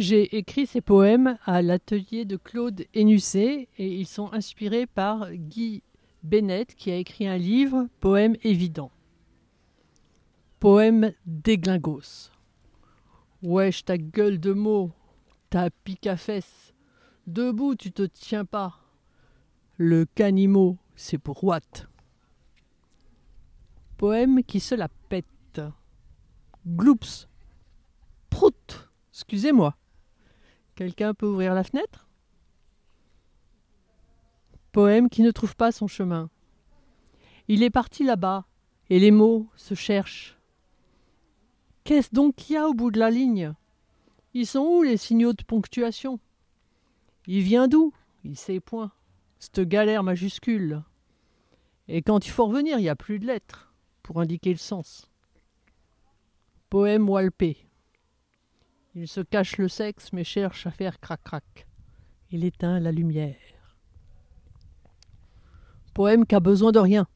J'ai écrit ces poèmes à l'atelier de Claude Hénusset et ils sont inspirés par Guy Bennett qui a écrit un livre, Poèmes évidents. Poème déglingos. Wesh ta gueule de mots, ta pique à fesses. Debout tu te tiens pas. Le canimo, c'est pour Watt. Poème qui se la pète. Gloops. Prout. Excusez-moi. Quelqu'un peut ouvrir la fenêtre? Poème qui ne trouve pas son chemin. Il est parti là-bas, et les mots se cherchent. Qu'est-ce donc qu'il y a au bout de la ligne? Ils sont où les signaux de ponctuation? Il vient d'où? Il sait point. Cette galère majuscule. Et quand il faut revenir, il n'y a plus de lettres pour indiquer le sens. Poème Walpé. Il se cache le sexe, mais cherche à faire crac-crac. Il éteint la lumière. Poème qui a besoin de rien.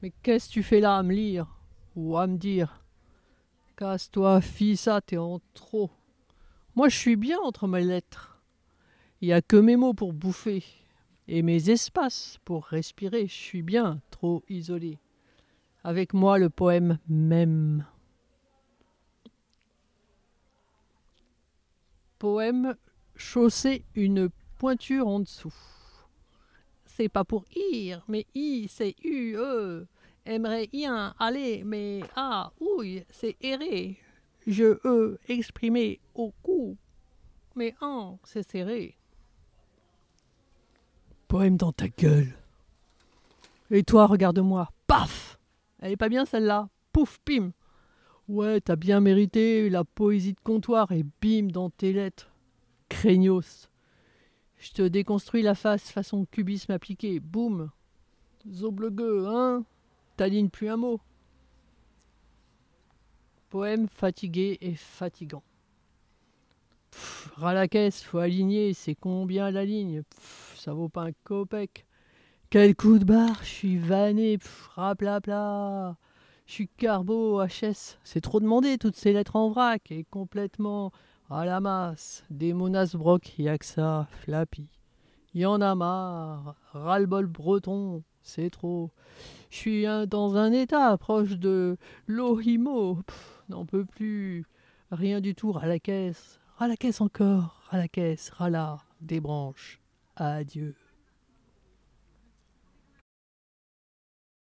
Mais qu'est-ce que tu fais là à me lire Ou à me dire? Casse-toi, fille, ça, t'es en trop. Moi, je suis bien entre mes lettres. Il n'y a que mes mots pour bouffer. Et mes espaces pour respirer. Je suis bien trop isolé. Avec moi, le poème même. Poème chausser une pointure en dessous. C'est pas pour ir, mais i c'est u e. Aimerait bien aller, mais ah ouille, c'est errer. Je veux exprimer au cou, mais en c'est serré. Poème dans ta gueule. Et toi, regarde-moi. Paf Elle est pas bien celle-là. Pouf, pim Ouais, t'as bien mérité la poésie de comptoir et bim dans tes lettres. Craignos. Je te déconstruis la face façon cubisme appliqué. Boum. Zoblegueux, hein T'alignes plus un mot. Poème fatigué et fatigant. Pff, ras la caisse, faut aligner, c'est combien la ligne? Pff, Ça vaut pas un copec. Quel coup de barre, je suis vanné, pff, rapla je suis carbo, HS. C'est trop demandé, toutes ces lettres en vrac et complètement à la masse. Des monas broc, y'a que ça, flappy. Y en a marre, ras-le-bol breton, c'est trop. Je suis dans un état proche de l'Ohimo, n'en peux plus. Rien du tout, à la caisse, à la caisse encore, à la caisse, ras là, des branches. Adieu.